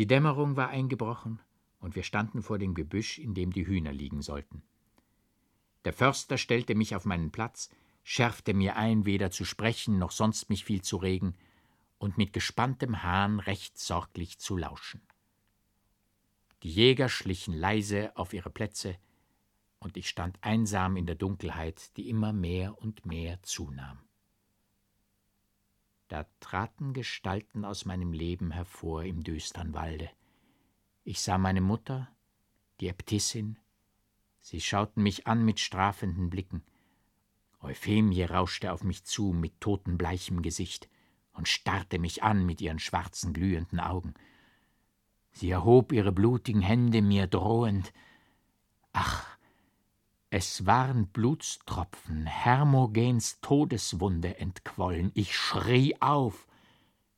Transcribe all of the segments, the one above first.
Die Dämmerung war eingebrochen, und wir standen vor dem Gebüsch, in dem die Hühner liegen sollten. Der Förster stellte mich auf meinen Platz, schärfte mir ein, weder zu sprechen noch sonst mich viel zu regen, und mit gespanntem Hahn recht sorglich zu lauschen. Die Jäger schlichen leise auf ihre Plätze, und ich stand einsam in der Dunkelheit, die immer mehr und mehr zunahm. Da traten Gestalten aus meinem Leben hervor im düstern Walde. Ich sah meine Mutter, die Äbtissin, sie schauten mich an mit strafenden Blicken. Euphemie rauschte auf mich zu mit totenbleichem Gesicht und starrte mich an mit ihren schwarzen, glühenden Augen. Sie erhob ihre blutigen Hände mir drohend. Ach, es waren Blutstropfen, Hermogens Todeswunde entquollen. Ich schrie auf.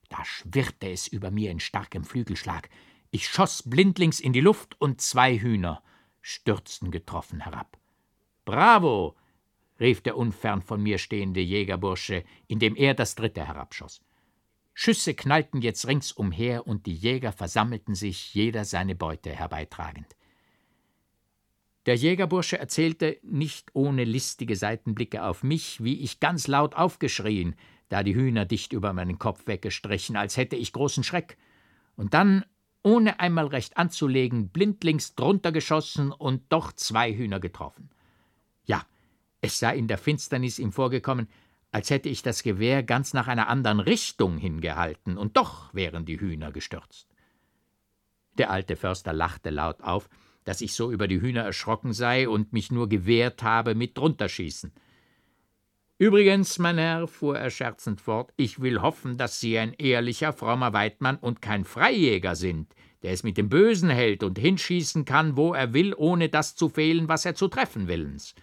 Da schwirrte es über mir in starkem Flügelschlag. Ich schoss blindlings in die Luft und zwei Hühner stürzten getroffen herab. Bravo! rief der unfern von mir stehende Jägerbursche, indem er das dritte herabschoss. Schüsse knallten jetzt ringsumher und die Jäger versammelten sich, jeder seine Beute herbeitragend. Der Jägerbursche erzählte, nicht ohne listige Seitenblicke auf mich, wie ich ganz laut aufgeschrien, da die Hühner dicht über meinen Kopf weggestrichen, als hätte ich großen Schreck, und dann, ohne einmal recht anzulegen, blindlings drunter geschossen und doch zwei Hühner getroffen. Ja, es sei in der Finsternis ihm vorgekommen, als hätte ich das Gewehr ganz nach einer anderen Richtung hingehalten, und doch wären die Hühner gestürzt. Der alte Förster lachte laut auf, dass ich so über die Hühner erschrocken sei und mich nur gewehrt habe mit drunterschießen. Übrigens, mein Herr, fuhr er scherzend fort, ich will hoffen, dass Sie ein ehrlicher, frommer Weidmann und kein Freijäger sind, der es mit dem Bösen hält und hinschießen kann, wo er will, ohne das zu fehlen, was er zu treffen willens.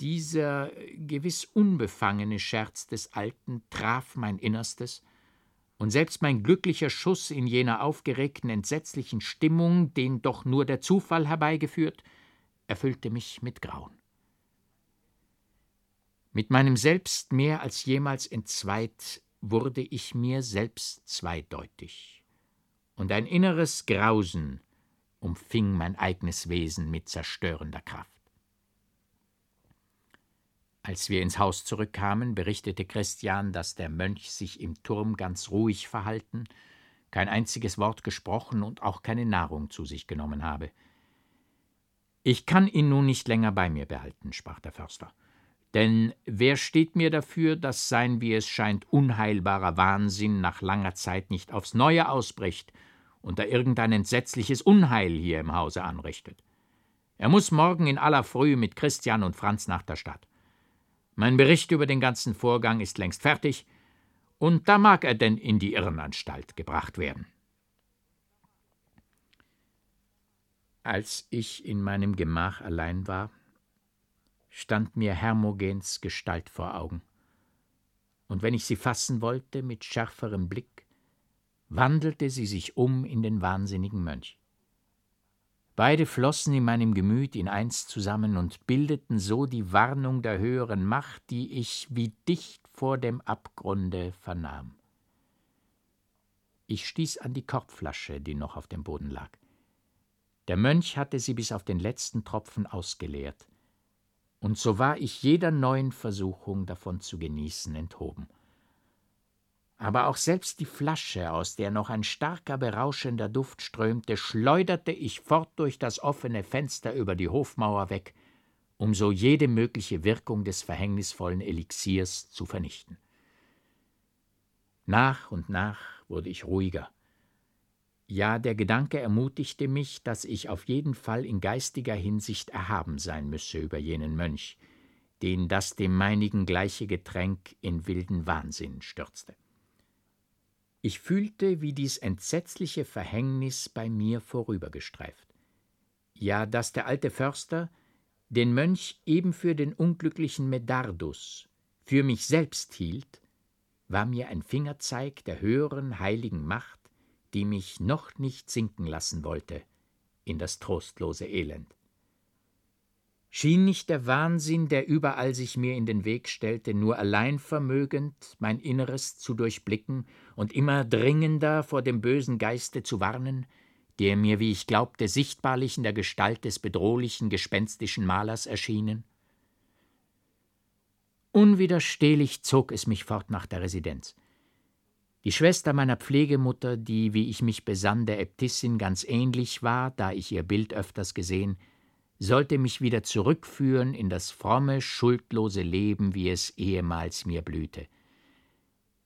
Dieser gewiss unbefangene Scherz des Alten traf mein Innerstes, und selbst mein glücklicher Schuss in jener aufgeregten, entsetzlichen Stimmung, den doch nur der Zufall herbeigeführt, erfüllte mich mit Grauen. Mit meinem Selbst mehr als jemals entzweit wurde ich mir selbst zweideutig, und ein inneres Grausen umfing mein eigenes Wesen mit zerstörender Kraft. Als wir ins Haus zurückkamen, berichtete Christian, dass der Mönch sich im Turm ganz ruhig verhalten, kein einziges Wort gesprochen und auch keine Nahrung zu sich genommen habe. Ich kann ihn nun nicht länger bei mir behalten, sprach der Förster. Denn wer steht mir dafür, dass sein, wie es scheint, unheilbarer Wahnsinn nach langer Zeit nicht aufs Neue ausbricht und er irgendein entsetzliches Unheil hier im Hause anrichtet? Er muss morgen in aller Frühe mit Christian und Franz nach der Stadt. Mein Bericht über den ganzen Vorgang ist längst fertig, und da mag er denn in die Irrenanstalt gebracht werden. Als ich in meinem Gemach allein war, stand mir Hermogens Gestalt vor Augen, und wenn ich sie fassen wollte mit schärferem Blick, wandelte sie sich um in den wahnsinnigen Mönch. Beide flossen in meinem Gemüt in eins zusammen und bildeten so die Warnung der höheren Macht, die ich wie dicht vor dem Abgrunde vernahm. Ich stieß an die Korbflasche, die noch auf dem Boden lag. Der Mönch hatte sie bis auf den letzten Tropfen ausgeleert, und so war ich jeder neuen Versuchung davon zu genießen enthoben aber auch selbst die Flasche, aus der noch ein starker, berauschender Duft strömte, schleuderte ich fort durch das offene Fenster über die Hofmauer weg, um so jede mögliche Wirkung des verhängnisvollen Elixiers zu vernichten. Nach und nach wurde ich ruhiger. Ja, der Gedanke ermutigte mich, dass ich auf jeden Fall in geistiger Hinsicht erhaben sein müsse über jenen Mönch, den das dem meinigen gleiche Getränk in wilden Wahnsinn stürzte. Ich fühlte, wie dies entsetzliche Verhängnis bei mir vorübergestreift. Ja, dass der alte Förster den Mönch eben für den unglücklichen Medardus, für mich selbst hielt, war mir ein Fingerzeig der höheren heiligen Macht, die mich noch nicht sinken lassen wollte in das trostlose Elend. Schien nicht der Wahnsinn, der überall sich mir in den Weg stellte, nur allein vermögend, mein Inneres zu durchblicken und immer dringender vor dem bösen Geiste zu warnen, der mir, wie ich glaubte, sichtbarlich in der Gestalt des bedrohlichen, gespenstischen Malers erschienen? Unwiderstehlich zog es mich fort nach der Residenz. Die Schwester meiner Pflegemutter, die, wie ich mich besann, der Äbtissin ganz ähnlich war, da ich ihr Bild öfters gesehen, sollte mich wieder zurückführen in das fromme, schuldlose Leben, wie es ehemals mir blühte.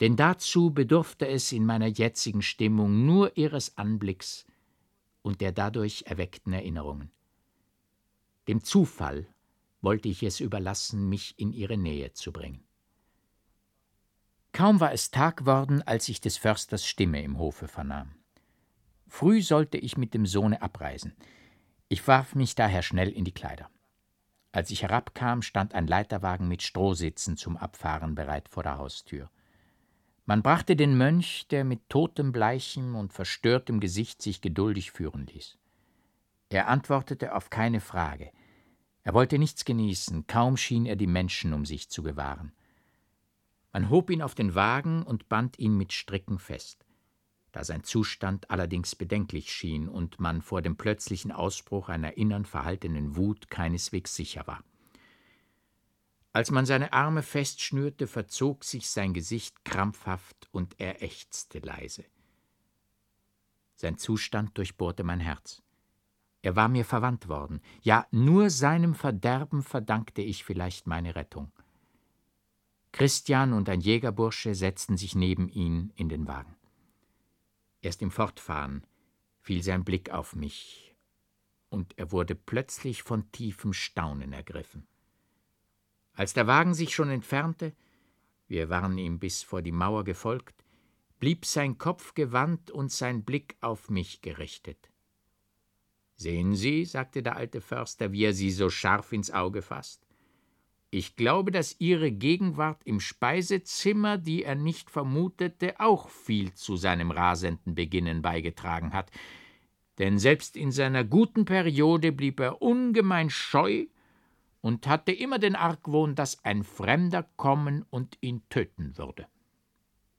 Denn dazu bedurfte es in meiner jetzigen Stimmung nur ihres Anblicks und der dadurch erweckten Erinnerungen. Dem Zufall wollte ich es überlassen, mich in ihre Nähe zu bringen. Kaum war es Tag worden, als ich des Försters Stimme im Hofe vernahm. Früh sollte ich mit dem Sohne abreisen. Ich warf mich daher schnell in die Kleider. Als ich herabkam, stand ein Leiterwagen mit Strohsitzen zum Abfahren bereit vor der Haustür. Man brachte den Mönch, der mit totenbleichem und verstörtem Gesicht sich geduldig führen ließ. Er antwortete auf keine Frage. Er wollte nichts genießen, kaum schien er die Menschen um sich zu gewahren. Man hob ihn auf den Wagen und band ihn mit Stricken fest. Da sein Zustand allerdings bedenklich schien und man vor dem plötzlichen Ausbruch einer innern verhaltenen Wut keineswegs sicher war. Als man seine Arme festschnürte, verzog sich sein Gesicht krampfhaft und er ächzte leise. Sein Zustand durchbohrte mein Herz. Er war mir verwandt worden, ja nur seinem Verderben verdankte ich vielleicht meine Rettung. Christian und ein Jägerbursche setzten sich neben ihn in den Wagen. Erst im Fortfahren fiel sein Blick auf mich, und er wurde plötzlich von tiefem Staunen ergriffen. Als der Wagen sich schon entfernte, wir waren ihm bis vor die Mauer gefolgt, blieb sein Kopf gewandt und sein Blick auf mich gerichtet. Sehen Sie, sagte der alte Förster, wie er sie so scharf ins Auge fasst. Ich glaube, dass Ihre Gegenwart im Speisezimmer, die er nicht vermutete, auch viel zu seinem rasenden Beginnen beigetragen hat. Denn selbst in seiner guten Periode blieb er ungemein scheu und hatte immer den Argwohn, dass ein Fremder kommen und ihn töten würde.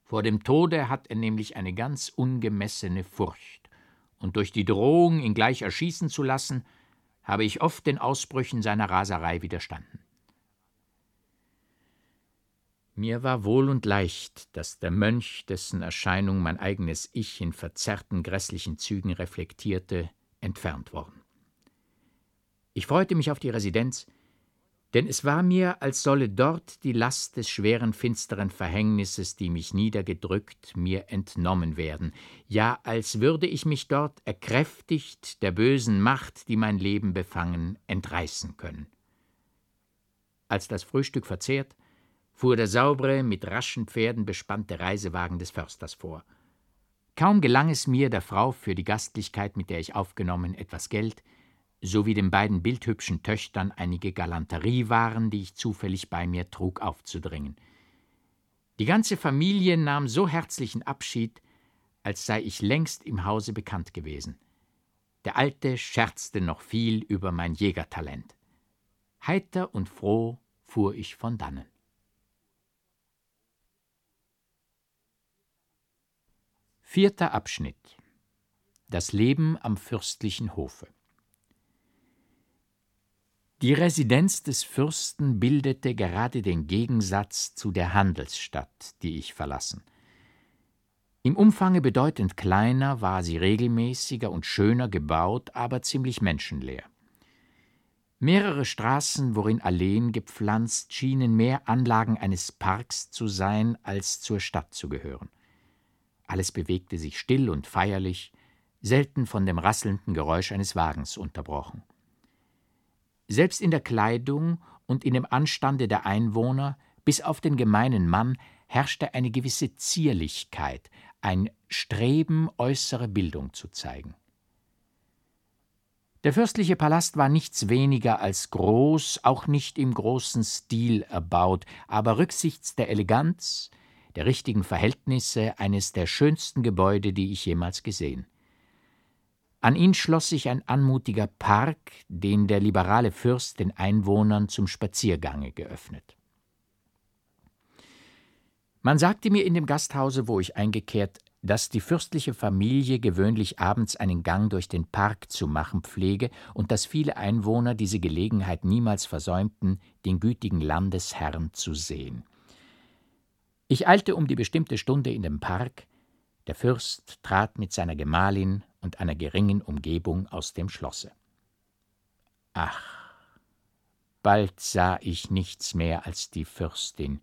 Vor dem Tode hat er nämlich eine ganz ungemessene Furcht, und durch die Drohung, ihn gleich erschießen zu lassen, habe ich oft den Ausbrüchen seiner Raserei widerstanden. Mir war wohl und leicht, dass der Mönch, dessen Erscheinung mein eigenes Ich in verzerrten, grässlichen Zügen reflektierte, entfernt worden. Ich freute mich auf die Residenz, denn es war mir, als solle dort die Last des schweren, finsteren Verhängnisses, die mich niedergedrückt, mir entnommen werden, ja, als würde ich mich dort, erkräftigt der bösen Macht, die mein Leben befangen, entreißen können. Als das Frühstück verzehrt, fuhr der saubere, mit raschen Pferden bespannte Reisewagen des Försters vor. Kaum gelang es mir, der Frau für die Gastlichkeit, mit der ich aufgenommen, etwas Geld, sowie den beiden bildhübschen Töchtern einige Galanteriewaren, die ich zufällig bei mir trug, aufzudringen. Die ganze Familie nahm so herzlichen Abschied, als sei ich längst im Hause bekannt gewesen. Der Alte scherzte noch viel über mein Jägertalent. Heiter und froh fuhr ich von dannen. Vierter Abschnitt Das Leben am fürstlichen Hofe Die Residenz des Fürsten bildete gerade den Gegensatz zu der Handelsstadt, die ich verlassen. Im Umfange bedeutend kleiner war sie regelmäßiger und schöner gebaut, aber ziemlich menschenleer. Mehrere Straßen, worin Alleen gepflanzt, schienen mehr Anlagen eines Parks zu sein, als zur Stadt zu gehören. Alles bewegte sich still und feierlich, selten von dem rasselnden Geräusch eines Wagens unterbrochen. Selbst in der Kleidung und in dem Anstande der Einwohner, bis auf den gemeinen Mann, herrschte eine gewisse Zierlichkeit, ein Streben, äußere Bildung zu zeigen. Der fürstliche Palast war nichts weniger als groß, auch nicht im großen Stil erbaut, aber rücksichts der Eleganz, der richtigen Verhältnisse eines der schönsten Gebäude, die ich jemals gesehen. An ihn schloss sich ein anmutiger Park, den der liberale Fürst den Einwohnern zum Spaziergange geöffnet. Man sagte mir in dem Gasthause, wo ich eingekehrt, dass die fürstliche Familie gewöhnlich abends einen Gang durch den Park zu machen pflege und dass viele Einwohner diese Gelegenheit niemals versäumten, den gütigen Landesherrn zu sehen. Ich eilte um die bestimmte Stunde in den Park, der Fürst trat mit seiner Gemahlin und einer geringen Umgebung aus dem Schlosse. Ach, bald sah ich nichts mehr als die Fürstin,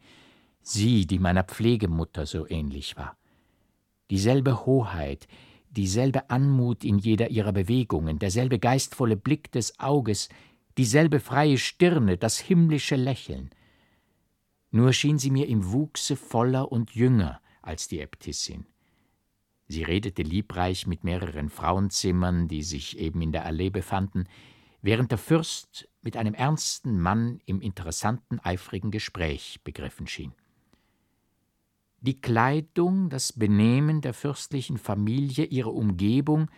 sie, die meiner Pflegemutter so ähnlich war. Dieselbe Hoheit, dieselbe Anmut in jeder ihrer Bewegungen, derselbe geistvolle Blick des Auges, dieselbe freie Stirne, das himmlische Lächeln. Nur schien sie mir im Wuchse voller und jünger als die Äbtissin. Sie redete liebreich mit mehreren Frauenzimmern, die sich eben in der Allee befanden, während der Fürst mit einem ernsten Mann im interessanten, eifrigen Gespräch begriffen schien. Die Kleidung, das Benehmen der fürstlichen Familie, ihre Umgebung,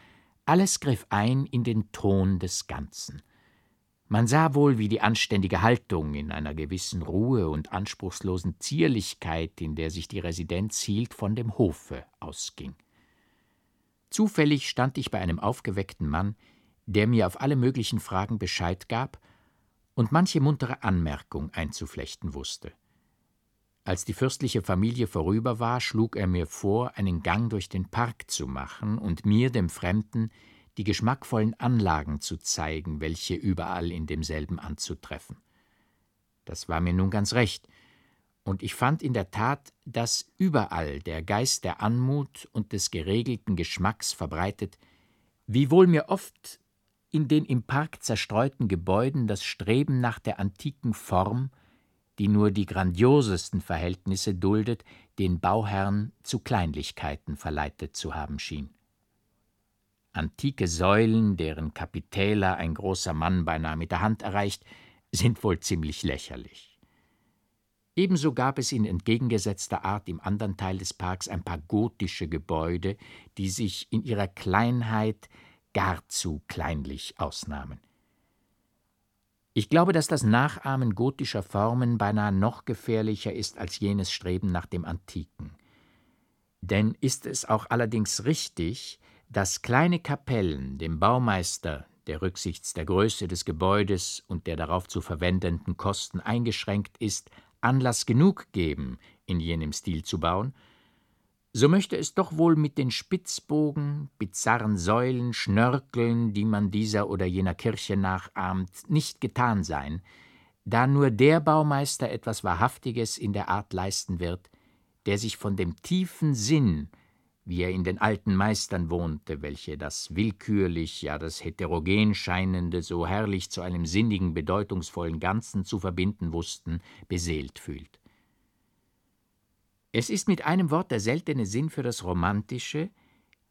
alles griff ein in den Ton des Ganzen. Man sah wohl, wie die anständige Haltung in einer gewissen Ruhe und anspruchslosen Zierlichkeit, in der sich die Residenz hielt, von dem Hofe ausging. Zufällig stand ich bei einem aufgeweckten Mann, der mir auf alle möglichen Fragen Bescheid gab und manche muntere Anmerkung einzuflechten wusste. Als die fürstliche Familie vorüber war, schlug er mir vor, einen Gang durch den Park zu machen und mir, dem Fremden, die geschmackvollen Anlagen zu zeigen, welche überall in demselben anzutreffen. Das war mir nun ganz recht, und ich fand in der Tat, dass überall der Geist der Anmut und des geregelten Geschmacks verbreitet, wiewohl mir oft in den im Park zerstreuten Gebäuden das Streben nach der antiken Form, die nur die grandiosesten Verhältnisse duldet, den Bauherrn zu Kleinlichkeiten verleitet zu haben schien. Antike Säulen, deren Kapitäler ein großer Mann beinahe mit der Hand erreicht, sind wohl ziemlich lächerlich. Ebenso gab es in entgegengesetzter Art im anderen Teil des Parks ein paar gotische Gebäude, die sich in ihrer Kleinheit gar zu kleinlich ausnahmen. Ich glaube, dass das Nachahmen gotischer Formen beinahe noch gefährlicher ist als jenes Streben nach dem Antiken. Denn ist es auch allerdings richtig, dass kleine Kapellen dem Baumeister, der rücksichts der Größe des Gebäudes und der darauf zu verwendenden Kosten eingeschränkt ist, Anlass genug geben, in jenem Stil zu bauen, so möchte es doch wohl mit den Spitzbogen, bizarren Säulen, Schnörkeln, die man dieser oder jener Kirche nachahmt, nicht getan sein, da nur der Baumeister etwas Wahrhaftiges in der Art leisten wird, der sich von dem tiefen Sinn wie er in den alten Meistern wohnte, welche das willkürlich, ja das heterogen scheinende so herrlich zu einem sinnigen, bedeutungsvollen Ganzen zu verbinden wussten, beseelt fühlt. Es ist mit einem Wort der seltene Sinn für das Romantische,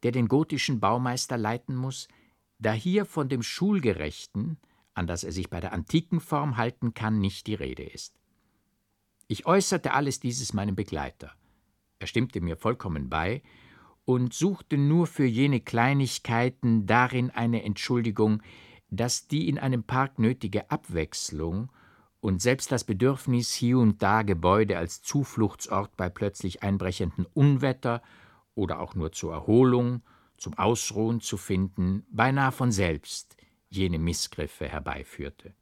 der den gotischen Baumeister leiten muss, da hier von dem Schulgerechten, an das er sich bei der antiken Form halten kann, nicht die Rede ist. Ich äußerte alles dieses meinem Begleiter. Er stimmte mir vollkommen bei und suchte nur für jene Kleinigkeiten darin eine Entschuldigung, dass die in einem Park nötige Abwechslung und selbst das Bedürfnis, hier und da Gebäude als Zufluchtsort bei plötzlich einbrechenden Unwetter oder auch nur zur Erholung, zum Ausruhen zu finden, beinahe von selbst jene Missgriffe herbeiführte.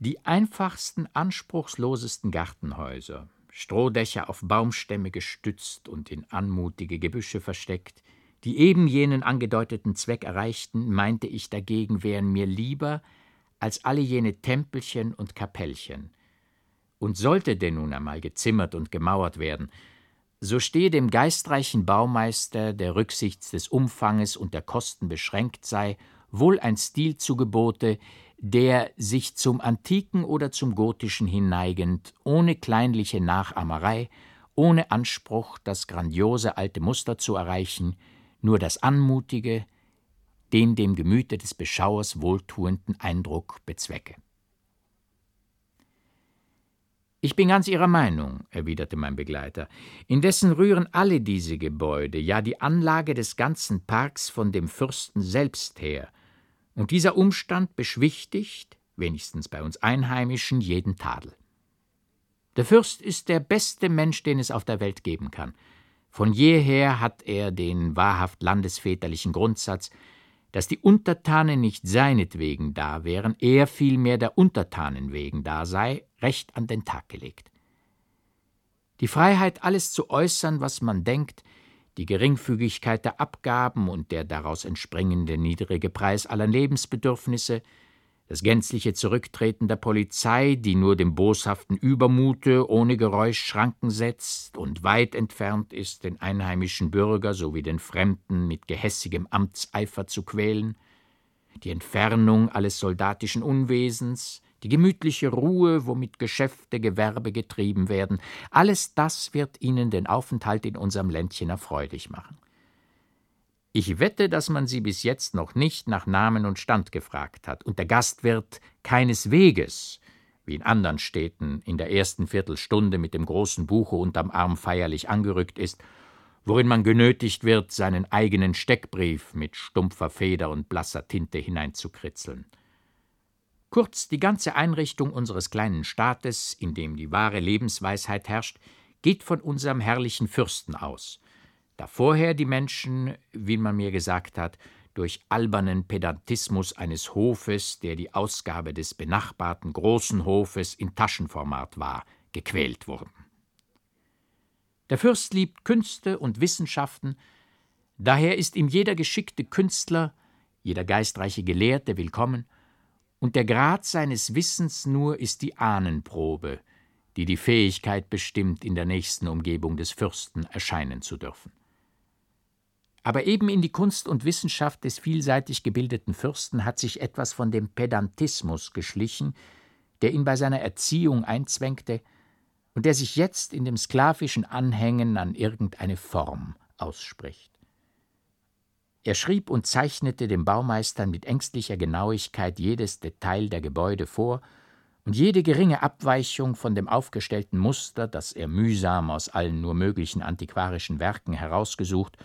Die einfachsten, anspruchslosesten Gartenhäuser, Strohdächer auf Baumstämme gestützt und in anmutige Gebüsche versteckt, die eben jenen angedeuteten Zweck erreichten, meinte ich dagegen, wären mir lieber als alle jene Tempelchen und Kapellchen. Und sollte denn nun einmal gezimmert und gemauert werden, so stehe dem geistreichen Baumeister, der rücksichts des Umfanges und der Kosten beschränkt sei, wohl ein Stil zu Gebote, der sich zum Antiken oder zum Gotischen hinneigend, ohne kleinliche Nachahmerei, ohne Anspruch, das grandiose alte Muster zu erreichen, nur das Anmutige, den dem Gemüte des Beschauers wohltuenden Eindruck bezwecke. Ich bin ganz Ihrer Meinung, erwiderte mein Begleiter. Indessen rühren alle diese Gebäude, ja die Anlage des ganzen Parks von dem Fürsten selbst her, und dieser Umstand beschwichtigt, wenigstens bei uns Einheimischen, jeden Tadel. Der Fürst ist der beste Mensch, den es auf der Welt geben kann. Von jeher hat er den wahrhaft landesväterlichen Grundsatz, dass die Untertanen nicht seinetwegen da wären, er vielmehr der Untertanen wegen da sei, recht an den Tag gelegt. Die Freiheit, alles zu äußern, was man denkt, die Geringfügigkeit der Abgaben und der daraus entspringende niedrige Preis aller Lebensbedürfnisse, das gänzliche Zurücktreten der Polizei, die nur dem boshaften Übermute ohne Geräusch Schranken setzt und weit entfernt ist, den einheimischen Bürger sowie den Fremden mit gehässigem Amtseifer zu quälen, die Entfernung alles soldatischen Unwesens, die gemütliche Ruhe, womit Geschäfte, Gewerbe getrieben werden, alles das wird ihnen den Aufenthalt in unserem Ländchen erfreulich machen. Ich wette, dass man sie bis jetzt noch nicht nach Namen und Stand gefragt hat, und der Gastwirt keinesweges, wie in anderen Städten, in der ersten Viertelstunde mit dem großen Buche unterm Arm feierlich angerückt ist, worin man genötigt wird, seinen eigenen Steckbrief mit stumpfer Feder und blasser Tinte hineinzukritzeln. Kurz, die ganze Einrichtung unseres kleinen Staates, in dem die wahre Lebensweisheit herrscht, geht von unserem herrlichen Fürsten aus, da vorher die Menschen, wie man mir gesagt hat, durch albernen Pedantismus eines Hofes, der die Ausgabe des benachbarten großen Hofes in Taschenformat war, gequält wurden. Der Fürst liebt Künste und Wissenschaften, daher ist ihm jeder geschickte Künstler, jeder geistreiche Gelehrte willkommen, und der Grad seines Wissens nur ist die Ahnenprobe, die die Fähigkeit bestimmt, in der nächsten Umgebung des Fürsten erscheinen zu dürfen. Aber eben in die Kunst und Wissenschaft des vielseitig gebildeten Fürsten hat sich etwas von dem Pedantismus geschlichen, der ihn bei seiner Erziehung einzwängte und der sich jetzt in dem sklavischen Anhängen an irgendeine Form ausspricht. Er schrieb und zeichnete dem Baumeister mit ängstlicher Genauigkeit jedes Detail der Gebäude vor, und jede geringe Abweichung von dem aufgestellten Muster, das er mühsam aus allen nur möglichen antiquarischen Werken herausgesucht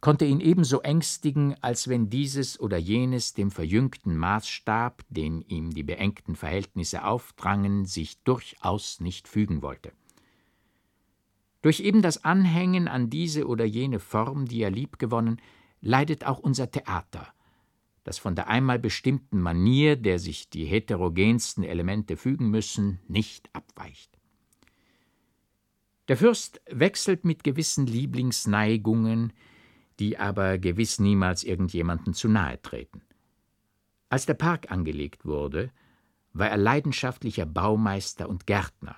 konnte ihn ebenso ängstigen, als wenn dieses oder jenes dem verjüngten Maßstab, den ihm die beengten Verhältnisse aufdrangen, sich durchaus nicht fügen wollte. Durch eben das Anhängen an diese oder jene Form, die er liebgewonnen, leidet auch unser Theater, das von der einmal bestimmten Manier, der sich die heterogensten Elemente fügen müssen, nicht abweicht. Der Fürst wechselt mit gewissen Lieblingsneigungen, die aber gewiss niemals irgendjemanden zu nahe treten. Als der Park angelegt wurde, war er leidenschaftlicher Baumeister und Gärtner.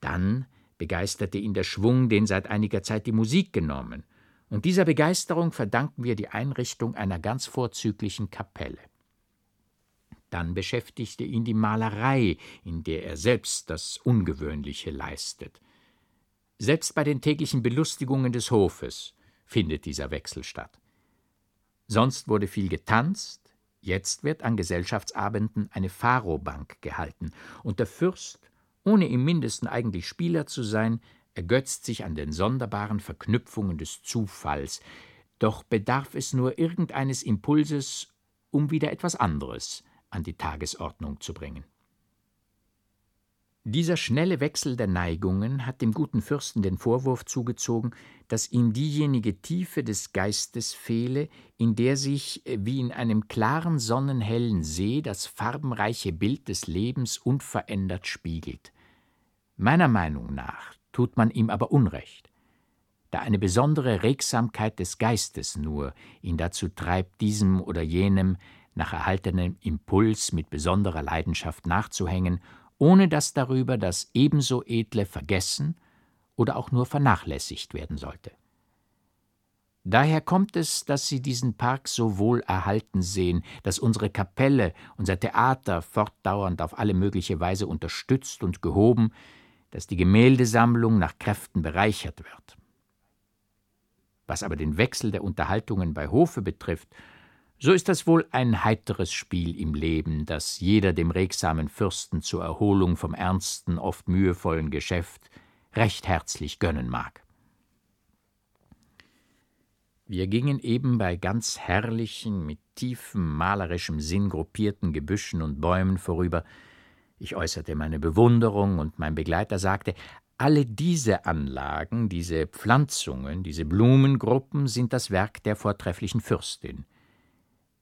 Dann begeisterte ihn der Schwung, den seit einiger Zeit die Musik genommen, und dieser Begeisterung verdanken wir die Einrichtung einer ganz vorzüglichen Kapelle. Dann beschäftigte ihn die Malerei, in der er selbst das Ungewöhnliche leistet. Selbst bei den täglichen Belustigungen des Hofes, findet dieser Wechsel statt. Sonst wurde viel getanzt, jetzt wird an Gesellschaftsabenden eine Pharobank gehalten, und der Fürst, ohne im mindesten eigentlich Spieler zu sein, ergötzt sich an den sonderbaren Verknüpfungen des Zufalls, doch bedarf es nur irgendeines Impulses, um wieder etwas anderes an die Tagesordnung zu bringen. Dieser schnelle Wechsel der Neigungen hat dem guten Fürsten den Vorwurf zugezogen, dass ihm diejenige Tiefe des Geistes fehle, in der sich äh, wie in einem klaren sonnenhellen See das farbenreiche Bild des Lebens unverändert spiegelt. Meiner Meinung nach tut man ihm aber Unrecht, da eine besondere Regsamkeit des Geistes nur ihn dazu treibt, diesem oder jenem nach erhaltenem Impuls mit besonderer Leidenschaft nachzuhängen ohne dass darüber das ebenso Edle vergessen oder auch nur vernachlässigt werden sollte. Daher kommt es, dass Sie diesen Park so wohl erhalten sehen, dass unsere Kapelle, unser Theater fortdauernd auf alle mögliche Weise unterstützt und gehoben, dass die Gemäldesammlung nach Kräften bereichert wird. Was aber den Wechsel der Unterhaltungen bei Hofe betrifft, So ist das wohl ein heiteres Spiel im Leben, das jeder dem regsamen Fürsten zur Erholung vom ernsten, oft mühevollen Geschäft recht herzlich gönnen mag. Wir gingen eben bei ganz herrlichen, mit tiefem malerischem Sinn gruppierten Gebüschen und Bäumen vorüber. Ich äußerte meine Bewunderung, und mein Begleiter sagte, alle diese Anlagen, diese Pflanzungen, diese Blumengruppen sind das Werk der vortrefflichen Fürstin.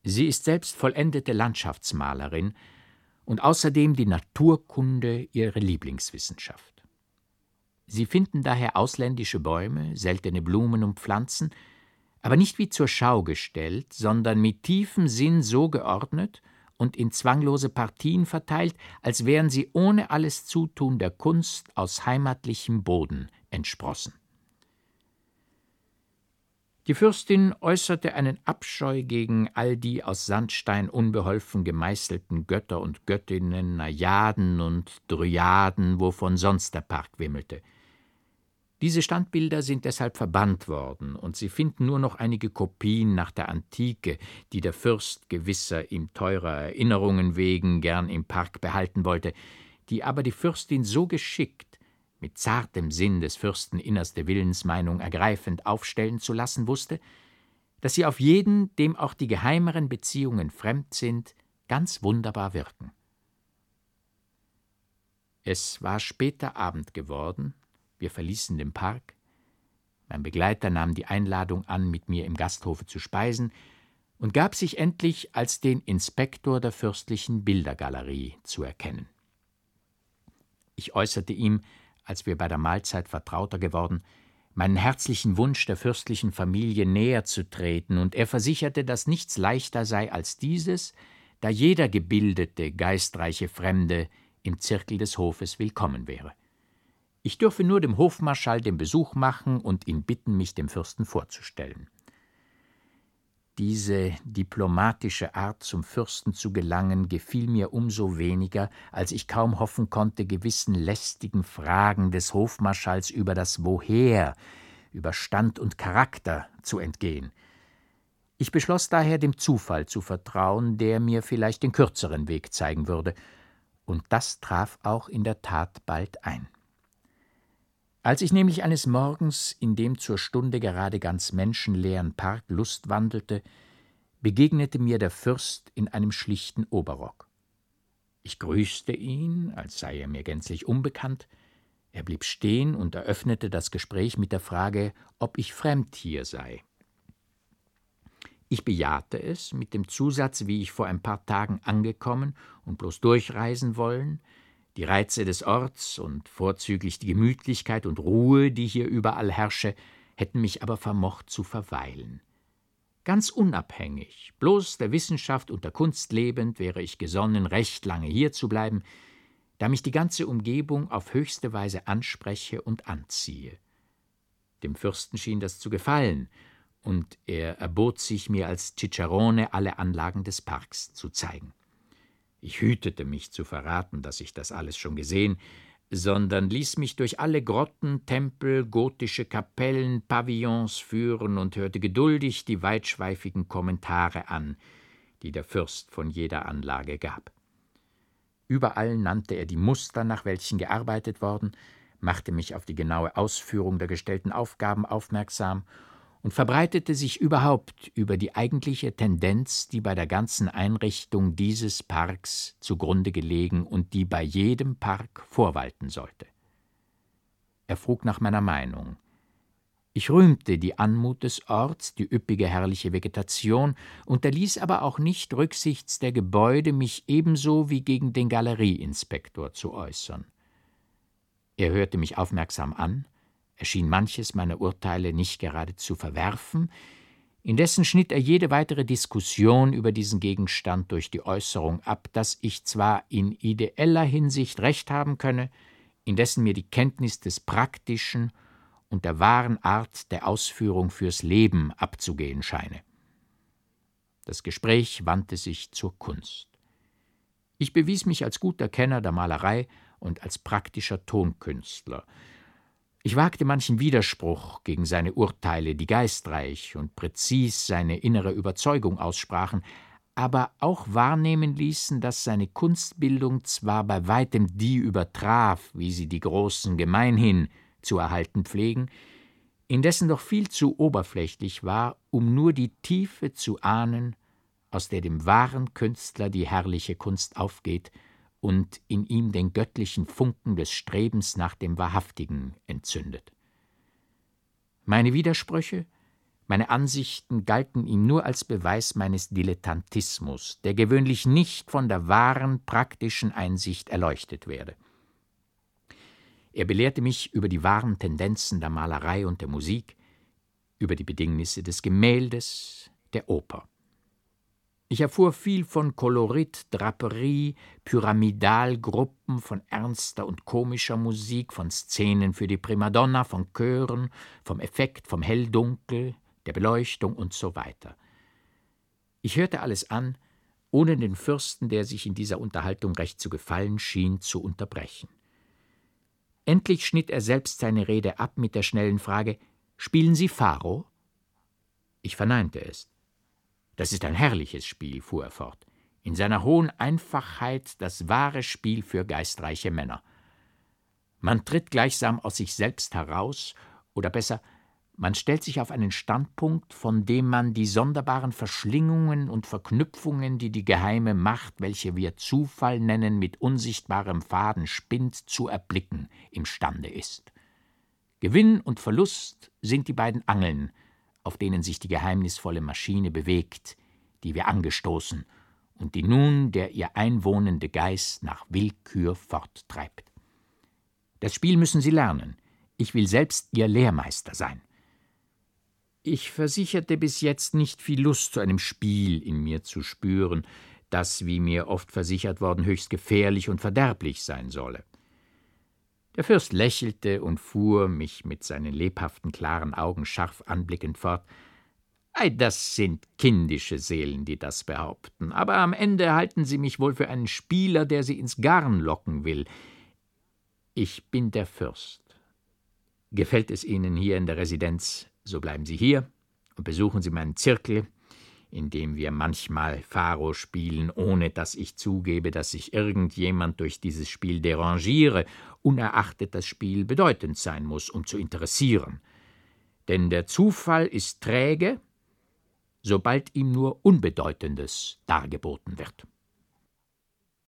Sie ist selbst vollendete Landschaftsmalerin und außerdem die Naturkunde ihre Lieblingswissenschaft. Sie finden daher ausländische Bäume, seltene Blumen und Pflanzen, aber nicht wie zur Schau gestellt, sondern mit tiefem Sinn so geordnet und in zwanglose Partien verteilt, als wären sie ohne alles Zutun der Kunst aus heimatlichem Boden entsprossen. Die Fürstin äußerte einen Abscheu gegen all die aus Sandstein unbeholfen gemeißelten Götter und Göttinnen, Najaden und Dryaden, wovon sonst der Park wimmelte. Diese Standbilder sind deshalb verbannt worden, und Sie finden nur noch einige Kopien nach der Antike, die der Fürst gewisser ihm teurer Erinnerungen wegen gern im Park behalten wollte, die aber die Fürstin so geschickt, mit zartem Sinn des Fürsten innerste Willensmeinung ergreifend aufstellen zu lassen wusste, dass sie auf jeden, dem auch die geheimeren Beziehungen fremd sind, ganz wunderbar wirken. Es war später Abend geworden, wir verließen den Park. Mein Begleiter nahm die Einladung an, mit mir im Gasthofe zu speisen, und gab sich endlich als den Inspektor der fürstlichen Bildergalerie zu erkennen. Ich äußerte ihm, als wir bei der Mahlzeit vertrauter geworden, meinen herzlichen Wunsch der fürstlichen Familie näher zu treten, und er versicherte, dass nichts leichter sei als dieses, da jeder gebildete, geistreiche Fremde im Zirkel des Hofes willkommen wäre. Ich dürfe nur dem Hofmarschall den Besuch machen und ihn bitten, mich dem Fürsten vorzustellen. Diese diplomatische Art, zum Fürsten zu gelangen, gefiel mir umso weniger, als ich kaum hoffen konnte, gewissen lästigen Fragen des Hofmarschalls über das Woher, über Stand und Charakter zu entgehen. Ich beschloss daher, dem Zufall zu vertrauen, der mir vielleicht den kürzeren Weg zeigen würde, und das traf auch in der Tat bald ein. Als ich nämlich eines Morgens in dem zur Stunde gerade ganz menschenleeren Park lustwandelte, begegnete mir der Fürst in einem schlichten Oberrock. Ich grüßte ihn, als sei er mir gänzlich unbekannt. Er blieb stehen und eröffnete das Gespräch mit der Frage, ob ich fremd hier sei. Ich bejahte es mit dem Zusatz, wie ich vor ein paar Tagen angekommen und bloß durchreisen wollen, die Reize des Orts und vorzüglich die Gemütlichkeit und Ruhe, die hier überall herrsche, hätten mich aber vermocht zu verweilen. Ganz unabhängig, bloß der Wissenschaft und der Kunst lebend, wäre ich gesonnen, recht lange hier zu bleiben, da mich die ganze Umgebung auf höchste Weise anspreche und anziehe. Dem Fürsten schien das zu gefallen, und er erbot sich, mir als Cicerone alle Anlagen des Parks zu zeigen. Ich hütete mich zu verraten, dass ich das alles schon gesehen, sondern ließ mich durch alle Grotten, Tempel, gotische Kapellen, Pavillons führen und hörte geduldig die weitschweifigen Kommentare an, die der Fürst von jeder Anlage gab. Überall nannte er die Muster, nach welchen gearbeitet worden, machte mich auf die genaue Ausführung der gestellten Aufgaben aufmerksam und verbreitete sich überhaupt über die eigentliche Tendenz, die bei der ganzen Einrichtung dieses Parks zugrunde gelegen und die bei jedem Park vorwalten sollte. Er frug nach meiner Meinung. Ich rühmte die Anmut des Orts, die üppige herrliche Vegetation, unterließ aber auch nicht rücksichts der Gebäude mich ebenso wie gegen den Galerieinspektor zu äußern. Er hörte mich aufmerksam an, schien manches meiner Urteile nicht gerade zu verwerfen, indessen schnitt er jede weitere Diskussion über diesen Gegenstand durch die Äußerung ab, dass ich zwar in ideeller Hinsicht recht haben könne, indessen mir die Kenntnis des Praktischen und der wahren Art der Ausführung fürs Leben abzugehen scheine. Das Gespräch wandte sich zur Kunst. Ich bewies mich als guter Kenner der Malerei und als praktischer Tonkünstler, Ich wagte manchen Widerspruch gegen seine Urteile, die geistreich und präzis seine innere Überzeugung aussprachen, aber auch wahrnehmen ließen, dass seine Kunstbildung zwar bei weitem die übertraf, wie sie die Großen gemeinhin zu erhalten pflegen, indessen doch viel zu oberflächlich war, um nur die Tiefe zu ahnen, aus der dem wahren Künstler die herrliche Kunst aufgeht und in ihm den göttlichen Funken des Strebens nach dem Wahrhaftigen entzündet. Meine Widersprüche, meine Ansichten galten ihm nur als Beweis meines Dilettantismus, der gewöhnlich nicht von der wahren praktischen Einsicht erleuchtet werde. Er belehrte mich über die wahren Tendenzen der Malerei und der Musik, über die Bedingnisse des Gemäldes, der Oper. Ich erfuhr viel von Kolorit, Draperie, Pyramidalgruppen, von ernster und komischer Musik, von Szenen für die Primadonna, von Chören, vom Effekt, vom Hell-Dunkel, der Beleuchtung und so weiter. Ich hörte alles an, ohne den Fürsten, der sich in dieser Unterhaltung recht zu gefallen schien, zu unterbrechen. Endlich schnitt er selbst seine Rede ab mit der schnellen Frage Spielen Sie Pharaoh? Ich verneinte es. Das ist ein herrliches Spiel, fuhr er fort, in seiner hohen Einfachheit das wahre Spiel für geistreiche Männer. Man tritt gleichsam aus sich selbst heraus, oder besser, man stellt sich auf einen Standpunkt, von dem man die sonderbaren Verschlingungen und Verknüpfungen, die die geheime Macht, welche wir Zufall nennen, mit unsichtbarem Faden spinnt, zu erblicken imstande ist. Gewinn und Verlust sind die beiden Angeln, auf denen sich die geheimnisvolle Maschine bewegt, die wir angestoßen und die nun der ihr einwohnende Geist nach Willkür forttreibt. Das Spiel müssen Sie lernen. Ich will selbst Ihr Lehrmeister sein. Ich versicherte bis jetzt nicht viel Lust zu einem Spiel in mir zu spüren, das, wie mir oft versichert worden, höchst gefährlich und verderblich sein solle. Der Fürst lächelte und fuhr, mich mit seinen lebhaften, klaren Augen scharf anblickend fort. Ei, das sind kindische Seelen, die das behaupten, aber am Ende halten sie mich wohl für einen Spieler, der sie ins Garn locken will. Ich bin der Fürst. Gefällt es Ihnen hier in der Residenz so bleiben Sie hier und besuchen Sie meinen Zirkel, in dem wir manchmal Pharaoh spielen, ohne dass ich zugebe, dass sich irgendjemand durch dieses Spiel derangiere, unerachtet das Spiel bedeutend sein muss, um zu interessieren. Denn der Zufall ist träge, sobald ihm nur Unbedeutendes dargeboten wird.